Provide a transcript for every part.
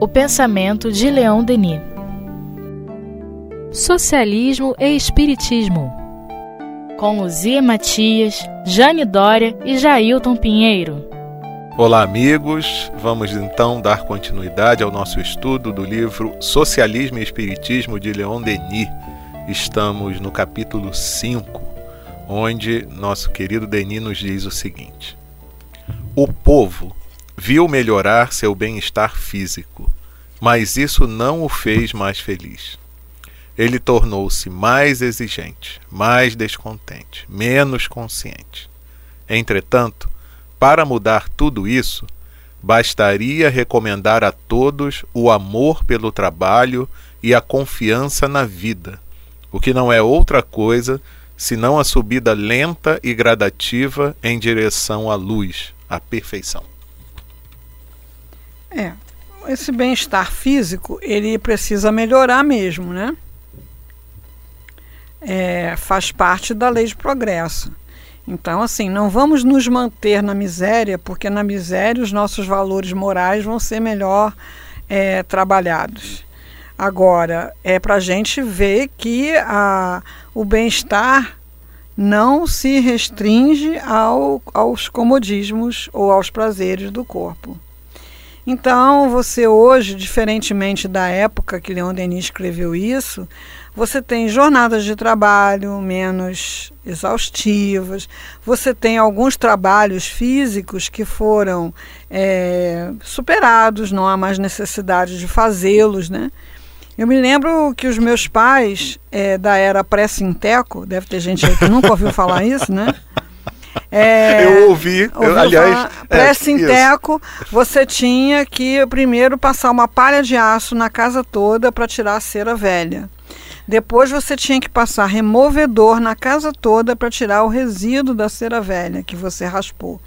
O pensamento de Leon Denis. Socialismo e Espiritismo. Com Luzia Matias, Jane Dória e Jailton Pinheiro. Olá, amigos. Vamos então dar continuidade ao nosso estudo do livro Socialismo e Espiritismo de Leon Denis. Estamos no capítulo 5, onde nosso querido Denis nos diz o seguinte: O povo viu melhorar seu bem-estar físico, mas isso não o fez mais feliz. Ele tornou-se mais exigente, mais descontente, menos consciente. Entretanto, para mudar tudo isso, bastaria recomendar a todos o amor pelo trabalho e a confiança na vida, o que não é outra coisa senão a subida lenta e gradativa em direção à luz, à perfeição. É, esse bem-estar físico, ele precisa melhorar mesmo, né? É, faz parte da lei de progresso. Então, assim, não vamos nos manter na miséria, porque na miséria os nossos valores morais vão ser melhor é, trabalhados. Agora, é para a gente ver que a, o bem-estar não se restringe ao, aos comodismos ou aos prazeres do corpo. Então, você hoje, diferentemente da época que Leon Denis escreveu isso, você tem jornadas de trabalho menos exaustivas, você tem alguns trabalhos físicos que foram é, superados, não há mais necessidade de fazê-los, né? Eu me lembro que os meus pais, é, da era pré-sinteco, deve ter gente aí que nunca ouviu falar isso, né? É, eu ouvi, eu, aliás. Pré-sinteco, é, você tinha que primeiro passar uma palha de aço na casa toda para tirar a cera velha. Depois você tinha que passar removedor na casa toda para tirar o resíduo da cera velha que você raspou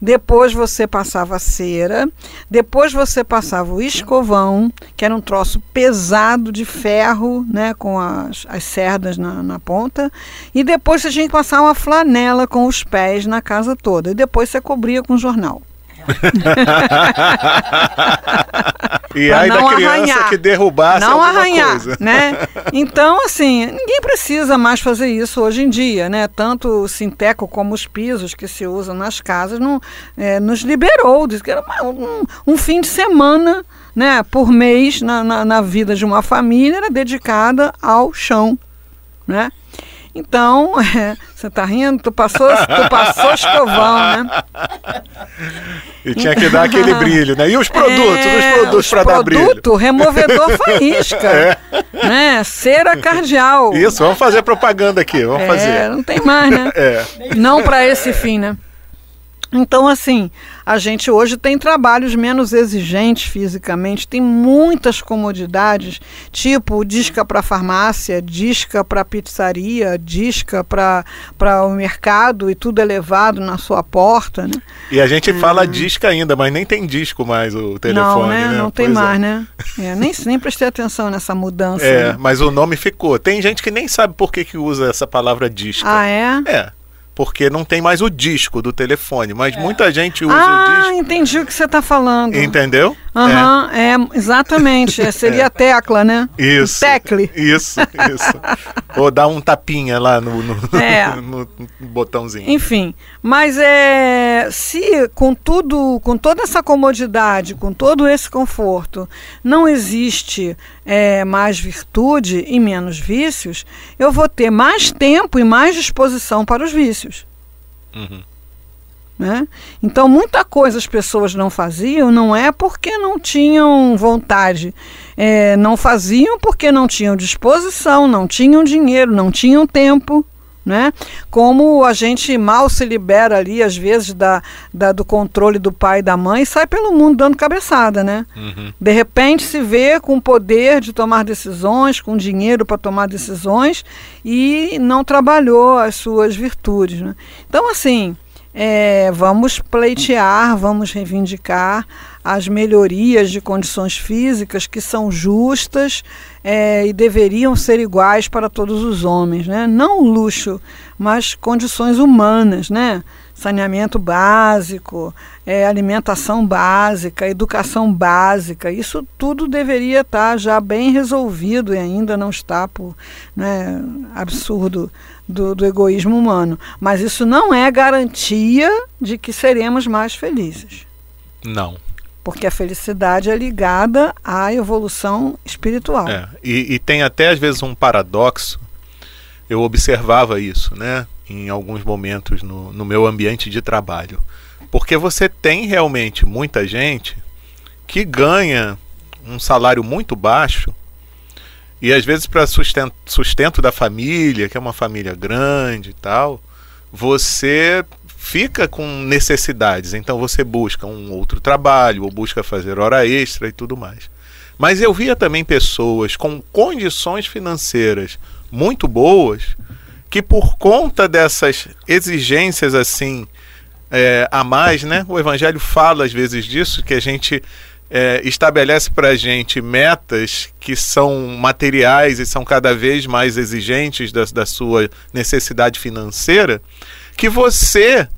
depois você passava cera, depois você passava o escovão, que era um troço pesado de ferro, né, com as, as cerdas na, na ponta, e depois você tinha que passar uma flanela com os pés na casa toda, e depois você cobria com jornal. e aí da criança arranhar, que derrubasse não arranhar, coisa. né? Então, assim, ninguém precisa mais fazer isso hoje em dia, né? Tanto o sinteco como os pisos que se usam nas casas não, é, nos liberou, diz que era um, um fim de semana né, por mês na, na, na vida de uma família era dedicada ao chão, né? Então, você tá rindo? Tu passou, tu passou escovão, né? E tinha que dar aquele brilho, né? E os produtos, é, os produtos para dar brilho? Produto, removedor faísca, é. né? Cera cardial. Isso, vamos fazer propaganda aqui, vamos é, fazer. Não tem mais, né? É. Não para esse fim, né? Então, assim, a gente hoje tem trabalhos menos exigentes fisicamente, tem muitas comodidades, tipo disca para farmácia, disca para pizzaria, disca para o mercado e tudo é levado na sua porta. Né? E a gente hum. fala disca ainda, mas nem tem disco mais o telefone. Não, né? né? Não tem pois é. mais, é. né? É, nem, nem prestei atenção nessa mudança. É, né? mas o nome ficou. Tem gente que nem sabe por que, que usa essa palavra disca. Ah, é? É porque não tem mais o disco do telefone, mas é. muita gente usa ah, o disco. Ah, entendi o que você está falando. Entendeu? Aham, uhum, é. é. exatamente. É, seria a tecla, né? Isso. O tecle. Isso, isso. Ou dar um tapinha lá no, no, é. no, botãozinho. Enfim, mas é se com tudo, com toda essa comodidade, com todo esse conforto, não existe é, mais virtude e menos vícios, eu vou ter mais tempo e mais disposição para os vícios. Uhum. Né? Então, muita coisa as pessoas não faziam, não é porque não tinham vontade, é, não faziam porque não tinham disposição, não tinham dinheiro, não tinham tempo né? Como a gente mal se libera ali, às vezes, da, da, do controle do pai e da mãe e sai pelo mundo dando cabeçada, né? Uhum. De repente se vê com poder de tomar decisões, com dinheiro para tomar decisões e não trabalhou as suas virtudes, né? Então, assim, é, vamos pleitear, vamos reivindicar as melhorias de condições físicas que são justas é, e deveriam ser iguais para todos os homens, né? Não luxo, mas condições humanas, né? saneamento básico, é, alimentação básica, educação básica, isso tudo deveria estar já bem resolvido e ainda não está por né, absurdo do, do egoísmo humano. Mas isso não é garantia de que seremos mais felizes. Não. Porque a felicidade é ligada à evolução espiritual. É, e, e tem até às vezes um paradoxo. Eu observava isso, né? Em alguns momentos no, no meu ambiente de trabalho. Porque você tem realmente muita gente que ganha um salário muito baixo e às vezes para sustento, sustento da família, que é uma família grande e tal, você fica com necessidades. Então você busca um outro trabalho ou busca fazer hora extra e tudo mais. Mas eu via também pessoas com condições financeiras muito boas que por conta dessas exigências assim é, a mais, né? O Evangelho fala às vezes disso que a gente é, estabelece para a gente metas que são materiais e são cada vez mais exigentes da, da sua necessidade financeira, que você,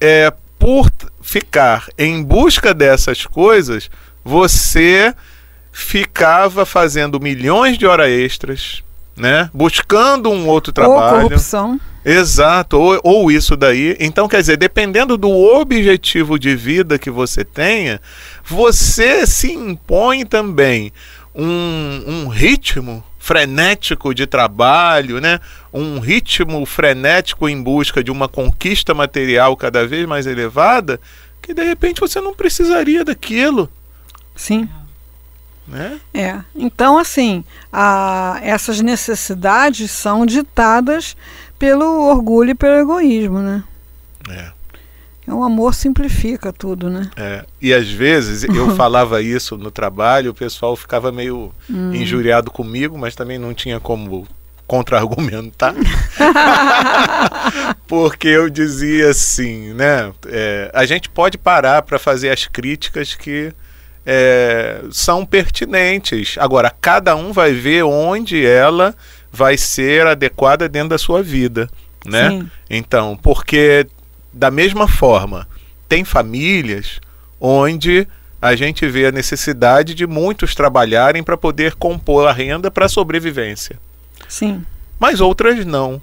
é, por ficar em busca dessas coisas, você ficava fazendo milhões de horas extras, né? Buscando um outro trabalho. Ou corrupção. Exato, ou, ou isso daí. Então, quer dizer, dependendo do objetivo de vida que você tenha, você se impõe também um, um ritmo frenético de trabalho, né? um ritmo frenético em busca de uma conquista material cada vez mais elevada, que de repente você não precisaria daquilo. Sim. Né? É. Então, assim, a, essas necessidades são ditadas pelo orgulho e pelo egoísmo, né? É. O é amor simplifica tudo, né? É. E às vezes eu falava isso no trabalho, o pessoal ficava meio hum. injuriado comigo, mas também não tinha como contra-argumentar. Porque eu dizia assim, né? É, a gente pode parar para fazer as críticas que é, são pertinentes. Agora, cada um vai ver onde ela vai ser adequada dentro da sua vida, né? Sim. Então, porque da mesma forma, tem famílias onde a gente vê a necessidade de muitos trabalharem para poder compor a renda para a sobrevivência. Sim. Mas outras não.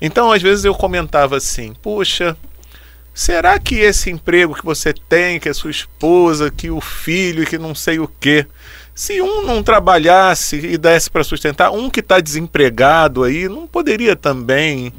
Então, às vezes eu comentava assim: "Puxa, será que esse emprego que você tem, que é sua esposa, que o filho, que não sei o quê, se um não trabalhasse e desse para sustentar, um que está desempregado aí, não poderia também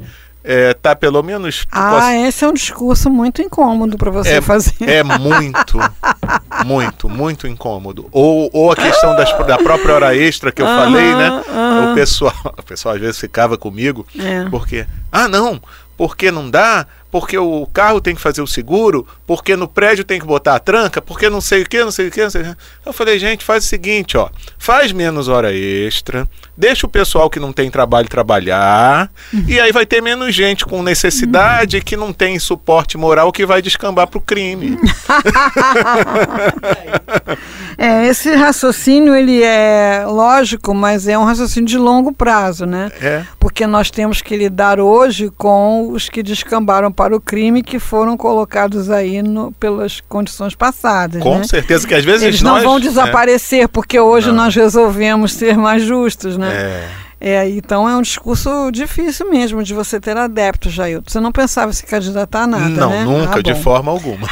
é, tá pelo menos. Ah, posso... esse é um discurso muito incômodo para você é, fazer. É muito, muito, muito incômodo. Ou, ou a questão das, da própria hora extra que eu uh -huh, falei, né? Uh -huh. O pessoal, o pessoal às vezes ficava comigo, é. porque, ah, não, porque não dá, porque o carro tem que fazer o seguro, porque no prédio tem que botar a tranca, porque não sei o que, não sei o que, não sei o que. Eu falei, gente, faz o seguinte, ó, faz menos hora extra, deixa o pessoal que não tem trabalho trabalhar, uhum. e aí vai ter menos gente com necessidade que não tem suporte moral que vai descambar pro crime. é, esse raciocínio ele é lógico, mas é um raciocínio de longo prazo, né? É. Porque nós temos que lidar hoje com os que descambaram para o crime que foram colocados aí no, pelas condições passadas. Com né? certeza que às vezes eles nós, não vão desaparecer é. porque hoje não. nós resolvemos ser mais justos, né? É. É, então é um discurso difícil mesmo de você ter adeptos, Jailton. Você não pensava se candidatar a nada, não, né? nunca, ah, de forma alguma.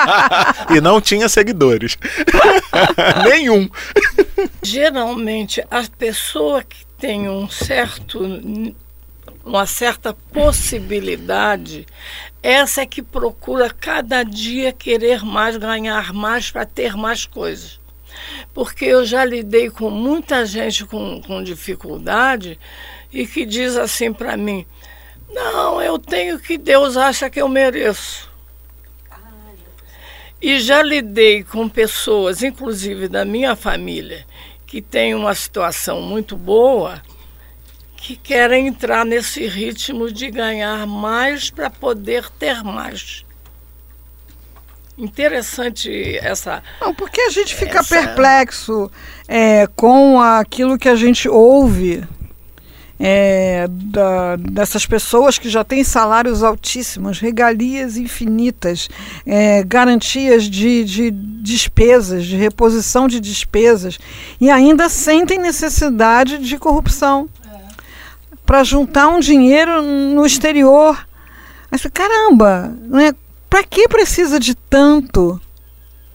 e não tinha seguidores. Nenhum. Geralmente, a pessoa que tem um certo uma certa possibilidade, essa é que procura cada dia querer mais, ganhar mais para ter mais coisas. Porque eu já lidei com muita gente com, com dificuldade e que diz assim para mim: não, eu tenho que Deus acha que eu mereço. E já lidei com pessoas, inclusive da minha família, que tem uma situação muito boa que querem entrar nesse ritmo de ganhar mais para poder ter mais. Interessante essa. Não, porque a gente fica essa... perplexo é, com aquilo que a gente ouve é, da, dessas pessoas que já têm salários altíssimos, regalias infinitas, é, garantias de, de despesas, de reposição de despesas, e ainda sentem necessidade de corrupção para juntar um dinheiro no exterior. Mas caramba, né? para que precisa de tanto?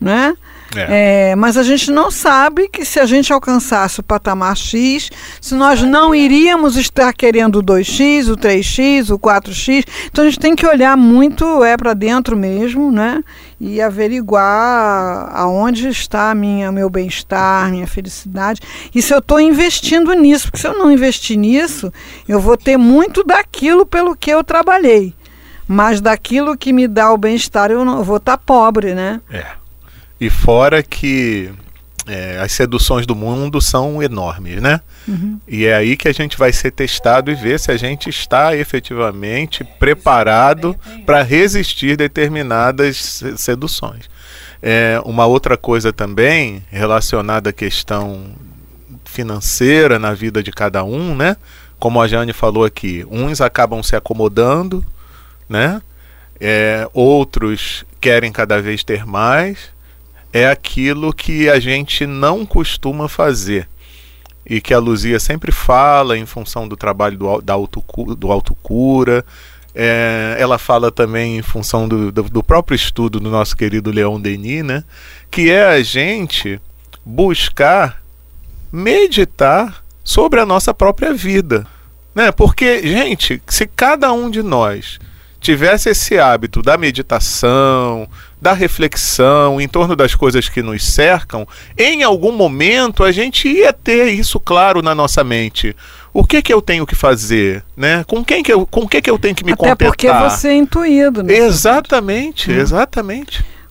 Né? É. É, mas a gente não sabe que se a gente alcançasse o patamar X, se nós não iríamos estar querendo o 2x, o 3x, o 4x. Então a gente tem que olhar muito é para dentro mesmo, né? E averiguar aonde está minha meu bem-estar, minha felicidade. E se eu estou investindo nisso, porque se eu não investir nisso, eu vou ter muito daquilo pelo que eu trabalhei. Mas daquilo que me dá o bem-estar, eu não eu vou estar tá pobre, né? É. E fora que é, as seduções do mundo são enormes, né? Uhum. E é aí que a gente vai ser testado e ver se a gente está efetivamente preparado para resistir determinadas seduções. É, uma outra coisa também relacionada à questão financeira na vida de cada um, né? Como a Jane falou aqui, uns acabam se acomodando, né? É, outros querem cada vez ter mais é aquilo que a gente não costuma fazer e que a Luzia sempre fala em função do trabalho do, da auto, do autocura. É, ela fala também em função do, do, do, próprio estudo do nosso querido Leon Denis, né? que é a gente buscar meditar sobre a nossa própria vida. Né? Porque, gente, se cada um de nós tivesse esse hábito da meditação, da reflexão em torno das coisas que nos cercam, em algum momento a gente ia ter isso claro na nossa mente. O que que eu tenho que fazer, né? Com quem que eu, com que que eu tenho que me Até contentar? porque você é intuído, né? Exatamente, hum.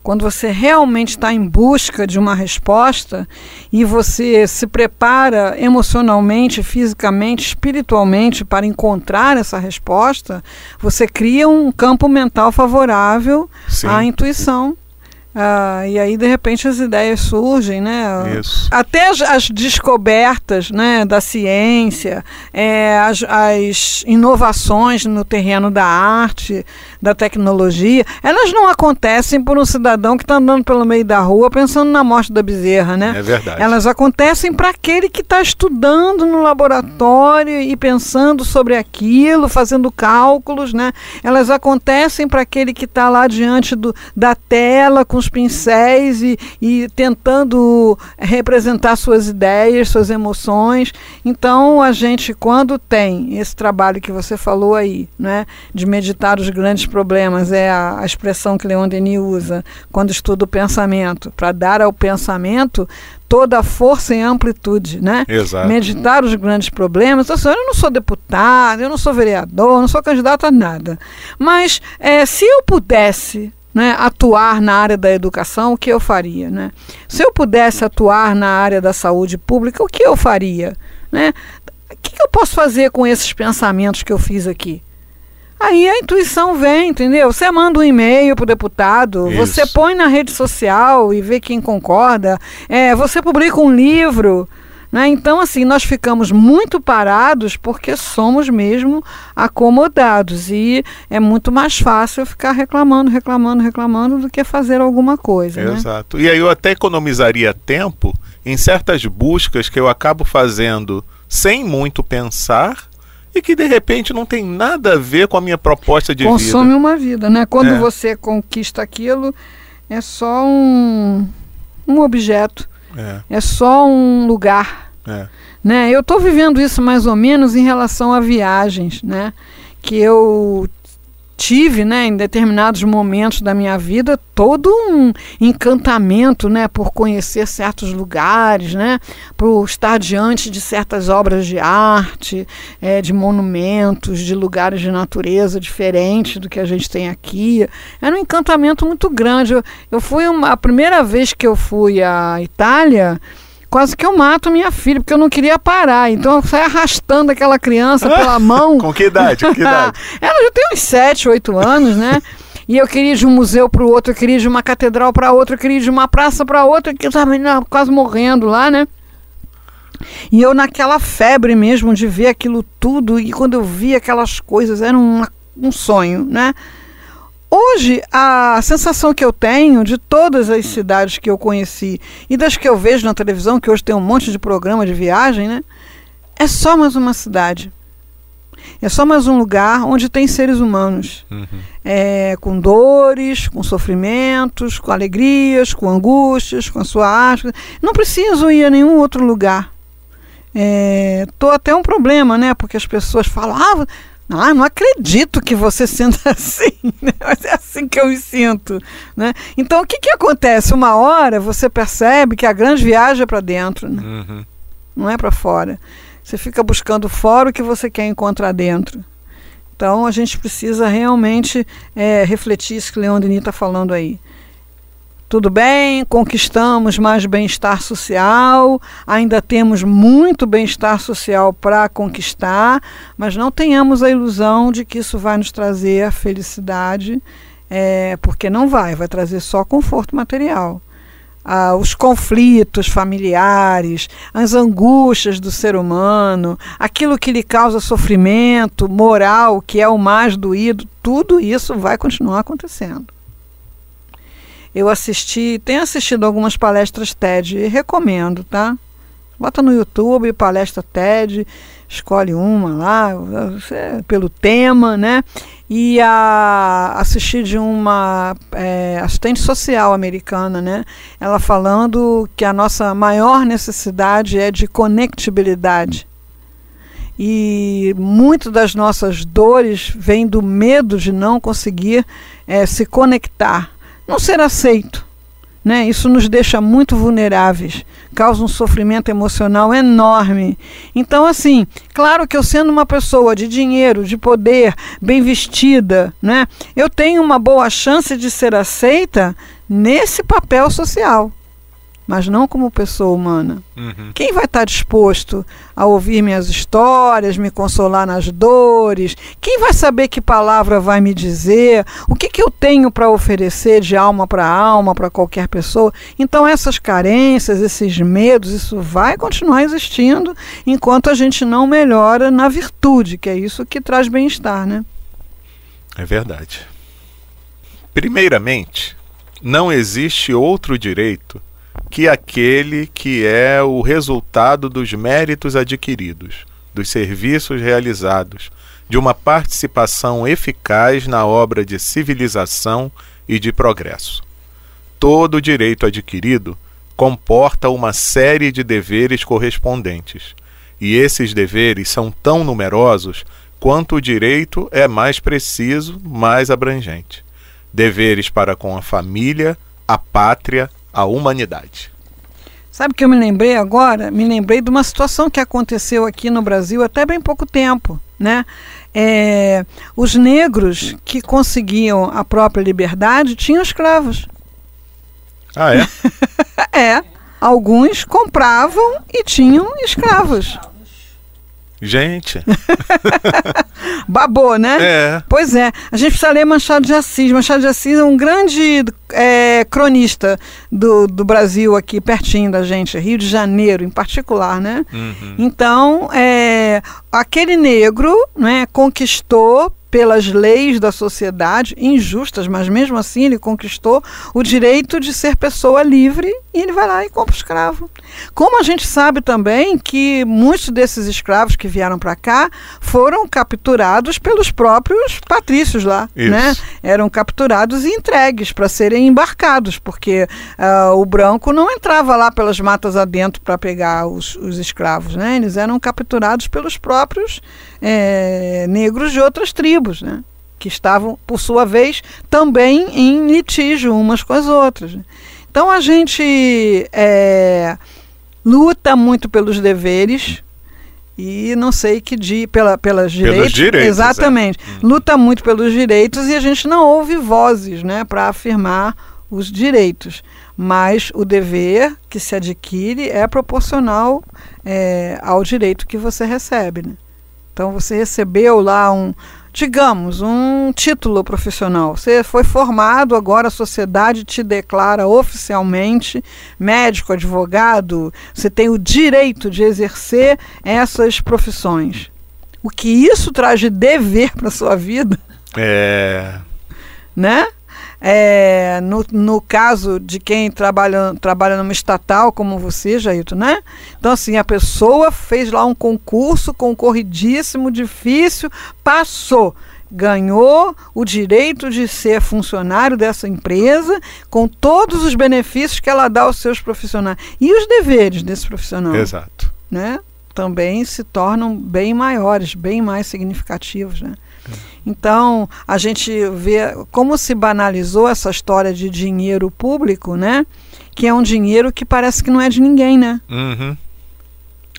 Quando você realmente está em busca de uma resposta e você se prepara emocionalmente, fisicamente, espiritualmente para encontrar essa resposta, você cria um campo mental favorável Sim. à intuição. Ah, e aí, de repente, as ideias surgem, né? Isso. Até as, as descobertas né, da ciência, é, as, as inovações no terreno da arte, da tecnologia, elas não acontecem por um cidadão que está andando pelo meio da rua pensando na morte da bezerra, né? É verdade. Elas acontecem para aquele que está estudando no laboratório e pensando sobre aquilo, fazendo cálculos, né? Elas acontecem para aquele que está lá diante do, da tela com os pincéis e, e tentando representar suas ideias, suas emoções. Então, a gente, quando tem esse trabalho que você falou aí, né, de meditar os grandes problemas, é a, a expressão que Leon Denis usa quando estuda o pensamento, para dar ao pensamento toda a força e amplitude, né? Exato. Meditar os grandes problemas. Então, eu não sou deputado, eu não sou vereador, não sou candidato a nada. Mas é, se eu pudesse né, atuar na área da educação, o que eu faria? Né? Se eu pudesse atuar na área da saúde pública, o que eu faria? Né? O que, eu posso fazer com esses pensamentos que eu fiz aqui? Aí a intuição vem, entendeu? Você manda um e-mail para o deputado, Isso. você põe na rede social e vê quem concorda, é, você publica um livro. Né? Então, assim, nós ficamos muito parados porque somos mesmo acomodados e é muito mais fácil ficar reclamando, reclamando, reclamando do que fazer alguma coisa. Né? Exato. Né? E aí eu até economizaria tempo em certas buscas que eu acabo fazendo sem muito pensar e que de repente não tem nada a ver com a minha proposta de Consome vida. Consome uma vida, né? Quando é. você conquista aquilo, é só um, um objeto, é. é só um lugar é. Né? Eu estou vivendo isso mais ou menos em relação a viagens, né? Que eu tive, né, em determinados momentos da minha vida, todo um encantamento, né, por conhecer certos lugares, né, por estar diante de certas obras de arte, é, de monumentos, de lugares de natureza diferentes do que a gente tem aqui. Era um encantamento muito grande. Eu, eu fui uma, a primeira vez que eu fui à Itália quase que eu mato minha filha, porque eu não queria parar. Então eu saí arrastando aquela criança pela mão. Com que idade? Com que idade? Ela já tem uns 7, 8 anos, né? E eu queria ir de um museu para o outro, eu queria ir de uma catedral para outra, eu queria ir de uma praça para outra, que eu estava quase morrendo lá, né? E eu naquela febre mesmo de ver aquilo tudo, e quando eu vi aquelas coisas, era um sonho, né? Hoje, a sensação que eu tenho de todas as cidades que eu conheci e das que eu vejo na televisão, que hoje tem um monte de programa de viagem, né? É só mais uma cidade. É só mais um lugar onde tem seres humanos. Uhum. É, com dores, com sofrimentos, com alegrias, com angústias, com a sua arte. Não preciso ir a nenhum outro lugar. É, tô até um problema, né? Porque as pessoas falam, ah, ah, não acredito que você sinta assim, né? mas é assim que eu me sinto. Né? Então, o que, que acontece? Uma hora você percebe que a grande viagem é para dentro, né? uhum. não é para fora. Você fica buscando fora o que você quer encontrar dentro. Então, a gente precisa realmente é, refletir isso que o Leon Denis está falando aí. Tudo bem, conquistamos mais bem-estar social, ainda temos muito bem-estar social para conquistar, mas não tenhamos a ilusão de que isso vai nos trazer felicidade, é, porque não vai, vai trazer só conforto material. Ah, os conflitos familiares, as angústias do ser humano, aquilo que lhe causa sofrimento moral, que é o mais doído, tudo isso vai continuar acontecendo. Eu assisti, tenho assistido algumas palestras TED e recomendo, tá? Bota no YouTube, palestra TED, escolhe uma lá, pelo tema, né? E a, assisti de uma é, assistente social americana, né? Ela falando que a nossa maior necessidade é de conectibilidade. E muito das nossas dores vem do medo de não conseguir é, se conectar não ser aceito. Né? Isso nos deixa muito vulneráveis, causa um sofrimento emocional enorme. Então, assim, claro que eu sendo uma pessoa de dinheiro, de poder, bem vestida, né, eu tenho uma boa chance de ser aceita nesse papel social mas não como pessoa humana. Uhum. Quem vai estar disposto a ouvir minhas histórias, me consolar nas dores? Quem vai saber que palavra vai me dizer? O que, que eu tenho para oferecer de alma para alma para qualquer pessoa? Então, essas carências, esses medos, isso vai continuar existindo enquanto a gente não melhora na virtude, que é isso que traz bem-estar, né? É verdade. Primeiramente, não existe outro direito que aquele que é o resultado dos méritos adquiridos, dos serviços realizados, de uma participação eficaz na obra de civilização e de progresso. Todo direito adquirido comporta uma série de deveres correspondentes, e esses deveres são tão numerosos quanto o direito é mais preciso, mais abrangente. Deveres para com a família, a pátria, a humanidade. Sabe que eu me lembrei agora? Me lembrei de uma situação que aconteceu aqui no Brasil até bem pouco tempo, né? É, os negros que conseguiam a própria liberdade tinham escravos. Ah, é? é. Alguns compravam e tinham escravos. Gente. Babou, né? É. Pois é. A gente precisa ler Machado de Assis. Machado de Assis é um grande é, cronista do, do Brasil aqui, pertinho da gente, Rio de Janeiro em particular, né? Uhum. Então, é, aquele negro né, conquistou pelas leis da sociedade, injustas, mas mesmo assim ele conquistou o direito de ser pessoa livre e ele vai lá e compra escravo. Como a gente sabe também que muitos desses escravos que vieram para cá foram capturados pelos próprios patrícios lá, Isso. né? Eram capturados e entregues para serem embarcados, porque uh, o branco não entrava lá pelas matas adentro para pegar os, os escravos, né? Eles eram capturados pelos próprios é, negros de outras tribos, né? que estavam, por sua vez, também em litígio umas com as outras. Então a gente é, luta muito pelos deveres e não sei que dia pela, pelas direitos, pelos direitos exatamente é. Luta muito pelos direitos e a gente não ouve vozes né para afirmar os direitos mas o dever que se adquire é proporcional é, ao direito que você recebe né? Então você recebeu lá um, digamos, um título profissional. Você foi formado, agora a sociedade te declara oficialmente médico, advogado, você tem o direito de exercer essas profissões. O que isso traz de dever para sua vida? É. Né? É, no, no caso de quem trabalha, trabalha numa estatal como você, Jailton, né? Então, assim, a pessoa fez lá um concurso concorridíssimo, difícil, passou ganhou o direito de ser funcionário dessa empresa, com todos os benefícios que ela dá aos seus profissionais. E os deveres desse profissional. Exato. Né? Também se tornam bem maiores, bem mais significativos. Né? Então, a gente vê como se banalizou essa história de dinheiro público, né? Que é um dinheiro que parece que não é de ninguém, né? Uhum.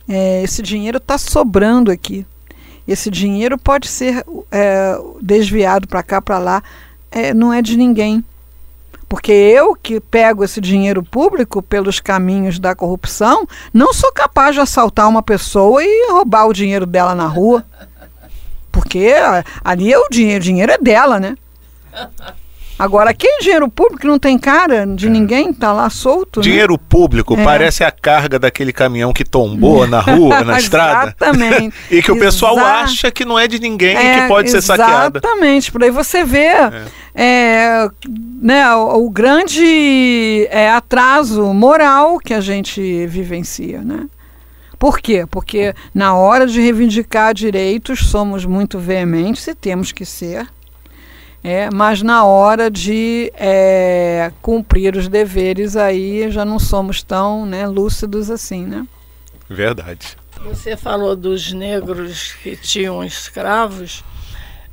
É, esse dinheiro está sobrando aqui. Esse dinheiro pode ser é, desviado para cá, para lá. É, não é de ninguém. Porque eu que pego esse dinheiro público pelos caminhos da corrupção, não sou capaz de assaltar uma pessoa e roubar o dinheiro dela na rua. Porque ali é o dinheiro, o dinheiro é dela, né? Agora, aquele dinheiro público não tem cara de é. ninguém, tá lá solto. Né? Dinheiro né? público é. parece a carga daquele caminhão que tombou na rua, na estrada. Exatamente. e que o pessoal Exa acha que não é de ninguém é, e que pode ser saqueada. Exatamente. Por aí você vê é. é. né, o, o grande é, atraso moral que a gente vivencia, né? Por quê? Porque na hora de reivindicar direitos somos muito veementes e temos que ser, é, mas na hora de é, cumprir os deveres aí já não somos tão né, lúcidos assim, né? Verdade. Você falou dos negros que tinham escravos.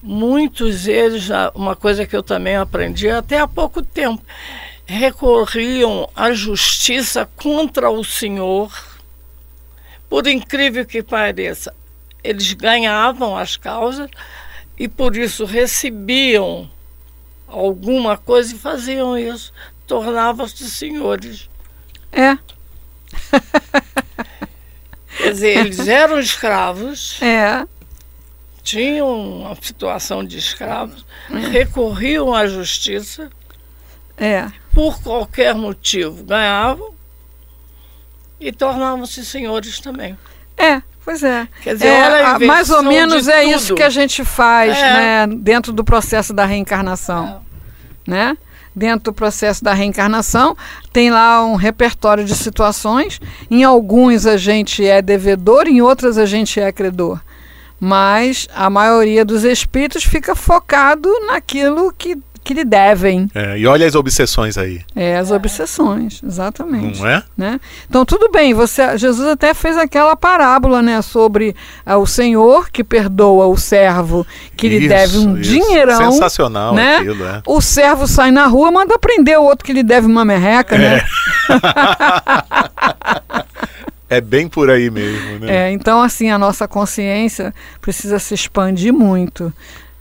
Muitos deles, uma coisa que eu também aprendi até há pouco tempo, recorriam à justiça contra o senhor por incrível que pareça, eles ganhavam as causas e por isso recebiam alguma coisa e faziam isso. Tornavam-se senhores. É. Quer dizer, eles eram escravos. É. Tinham uma situação de escravos, é. recorriam à justiça. É. Por qualquer motivo, ganhavam e tornavam-se senhores também. É, pois é. Quer dizer, é, mais ou menos é tudo. isso que a gente faz é. né, dentro do processo da reencarnação. É. Né? Dentro do processo da reencarnação, tem lá um repertório de situações. Em alguns a gente é devedor, em outras a gente é credor. Mas a maioria dos espíritos fica focado naquilo que que lhe devem. É, e olha as obsessões aí. É, as obsessões, exatamente. Não é? Né? Então, tudo bem, você, Jesus até fez aquela parábola né, sobre uh, o Senhor que perdoa o servo que isso, lhe deve um isso. dinheirão. Sensacional né? aquilo, é. O servo sai na rua, manda prender o outro que lhe deve uma merreca, né? é. né? É bem por aí mesmo, né? É, então, assim, a nossa consciência precisa se expandir muito.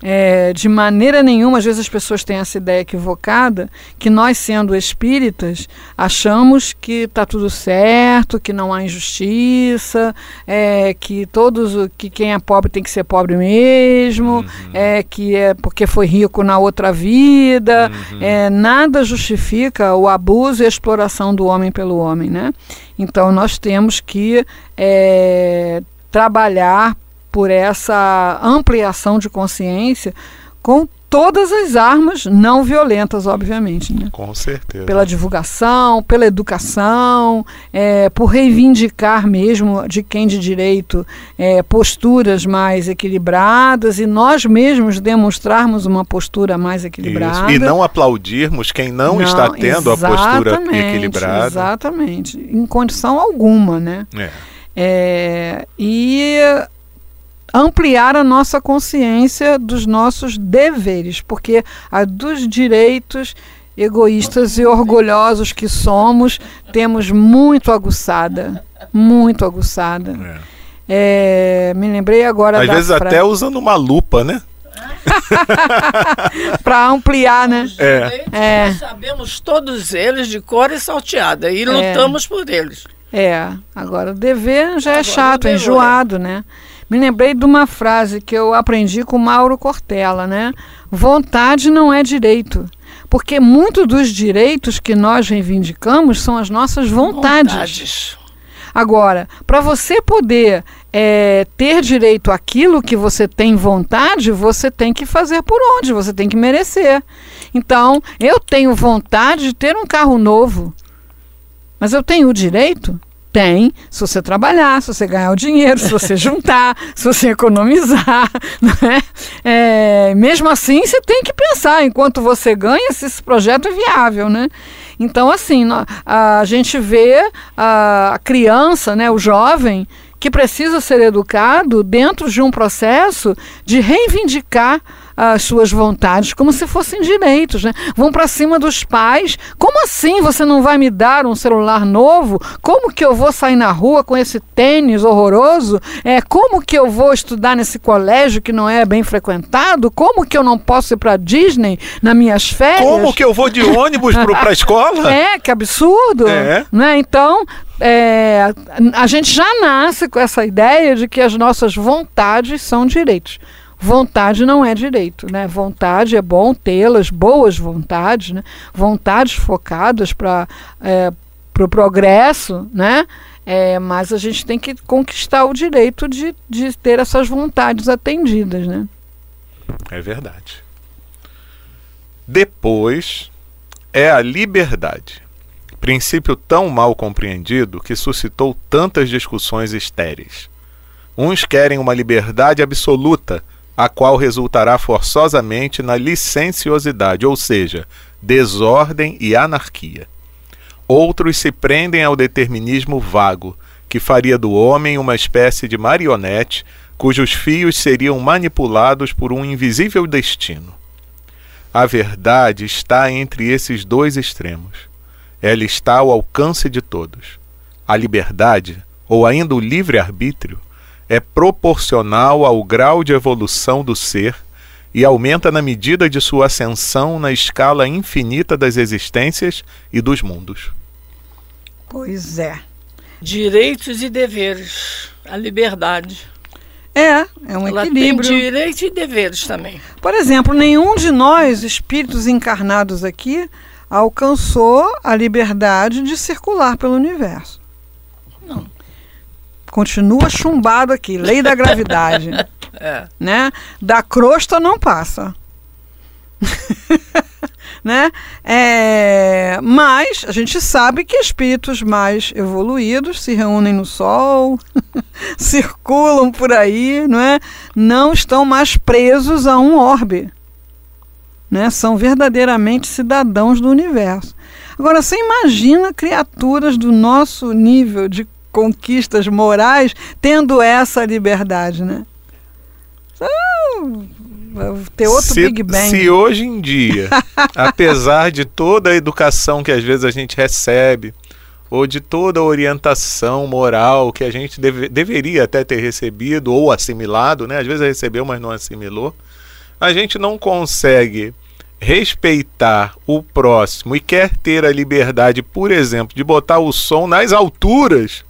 É, de maneira nenhuma, às vezes as pessoas têm essa ideia equivocada, que nós, sendo espíritas, achamos que está tudo certo, que não há injustiça, é, que todos, que quem é pobre tem que ser pobre mesmo, uhum. é, que é porque foi rico na outra vida. Uhum. É, nada justifica o abuso e a exploração do homem pelo homem. Né? Então nós temos que é, trabalhar por essa ampliação de consciência com todas as armas não violentas, obviamente. Né? Com certeza. Pela divulgação, pela educação, é, por reivindicar mesmo de quem de direito é, posturas mais equilibradas e nós mesmos demonstrarmos uma postura mais equilibrada. Isso. E não aplaudirmos quem não, não está tendo a postura equilibrada. Exatamente, em condição alguma, né? É. É, e ampliar a nossa consciência dos nossos deveres, porque a dos direitos egoístas e orgulhosos que somos, temos muito aguçada, muito aguçada. É. É, me lembrei agora Às vezes fra... até usando uma lupa, né? para ampliar, né? É. é. sabemos todos eles de cor e salteada e é. lutamos por eles. É, agora o dever já é agora é chato, é enjoado, né? Me lembrei de uma frase que eu aprendi com Mauro Cortella, né? Vontade não é direito. Porque muitos dos direitos que nós reivindicamos são as nossas vontades. vontades. Agora, para você poder é, ter direito àquilo que você tem vontade, você tem que fazer por onde, você tem que merecer. Então, eu tenho vontade de ter um carro novo, mas eu tenho o direito? Tem, se você trabalhar, se você ganhar o dinheiro, se você juntar, se você economizar. Né? É, mesmo assim, você tem que pensar, enquanto você ganha, se esse projeto é viável. Né? Então, assim, a gente vê a criança, né, o jovem, que precisa ser educado dentro de um processo de reivindicar as suas vontades como se fossem direitos, né? Vão para cima dos pais. Como assim você não vai me dar um celular novo? Como que eu vou sair na rua com esse tênis horroroso? É, como que eu vou estudar nesse colégio que não é bem frequentado? Como que eu não posso ir para Disney nas minhas férias? Como que eu vou de ônibus para a escola? É, que absurdo. É. Né? Então, é, a gente já nasce com essa ideia de que as nossas vontades são direitos. Vontade não é direito, né? Vontade é bom tê-las, boas vontades, né? Vontades focadas para é, o pro progresso, né? É, mas a gente tem que conquistar o direito de, de ter essas vontades atendidas, né? É verdade. Depois é a liberdade. Princípio tão mal compreendido que suscitou tantas discussões estéreis. Uns querem uma liberdade absoluta a qual resultará forçosamente na licenciosidade, ou seja, desordem e anarquia. Outros se prendem ao determinismo vago, que faria do homem uma espécie de marionete cujos fios seriam manipulados por um invisível destino. A verdade está entre esses dois extremos. Ela está ao alcance de todos. A liberdade, ou ainda o livre-arbítrio, é proporcional ao grau de evolução do ser e aumenta na medida de sua ascensão na escala infinita das existências e dos mundos. Pois é. Direitos e deveres. A liberdade. É, é um Ela equilíbrio. Tem direitos e deveres também. Por exemplo, nenhum de nós, espíritos encarnados aqui, alcançou a liberdade de circular pelo universo. Não continua chumbado aqui, lei da gravidade. é. né? Da crosta não passa. né? É, mas a gente sabe que espíritos mais evoluídos se reúnem no Sol, circulam por aí, não é? Não estão mais presos a um orbe, né? São verdadeiramente cidadãos do universo. Agora você imagina criaturas do nosso nível de conquistas morais tendo essa liberdade, né? Ter outro se, Big Bang. Se hoje em dia, apesar de toda a educação que às vezes a gente recebe, ou de toda a orientação moral que a gente deve, deveria até ter recebido ou assimilado, né? Às vezes recebeu, mas não assimilou. A gente não consegue respeitar o próximo e quer ter a liberdade, por exemplo, de botar o som nas alturas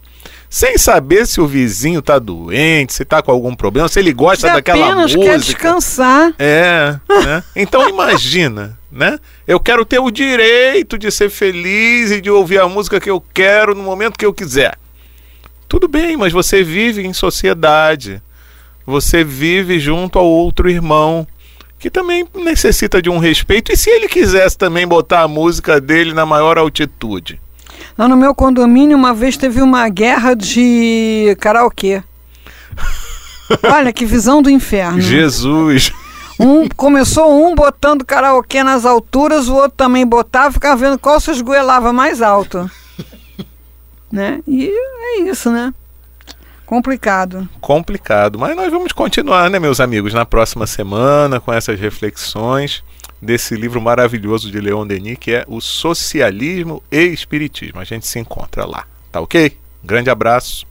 sem saber se o vizinho está doente, se está com algum problema, se ele gosta Você daquela apenas música. quer descansar. É, né? Então imagina, né? Eu quero ter o direito de ser feliz e de ouvir a música que eu quero no momento que eu quiser. Tudo bem, mas você vive em sociedade. Você vive junto ao outro irmão que também necessita de um respeito. E se ele quisesse também botar a música dele na maior altitude? Lá no meu condomínio, uma vez teve uma guerra de karaokê. Olha que visão do inferno. Jesus. Um, começou um botando karaokê nas alturas, o outro também botava, ficava vendo qual se esgoelava mais alto. né? E é isso, né? Complicado. Complicado. Mas nós vamos continuar, né, meus amigos, na próxima semana com essas reflexões desse livro maravilhoso de Leon Denis, que é O Socialismo e Espiritismo. A gente se encontra lá, tá ok? grande abraço.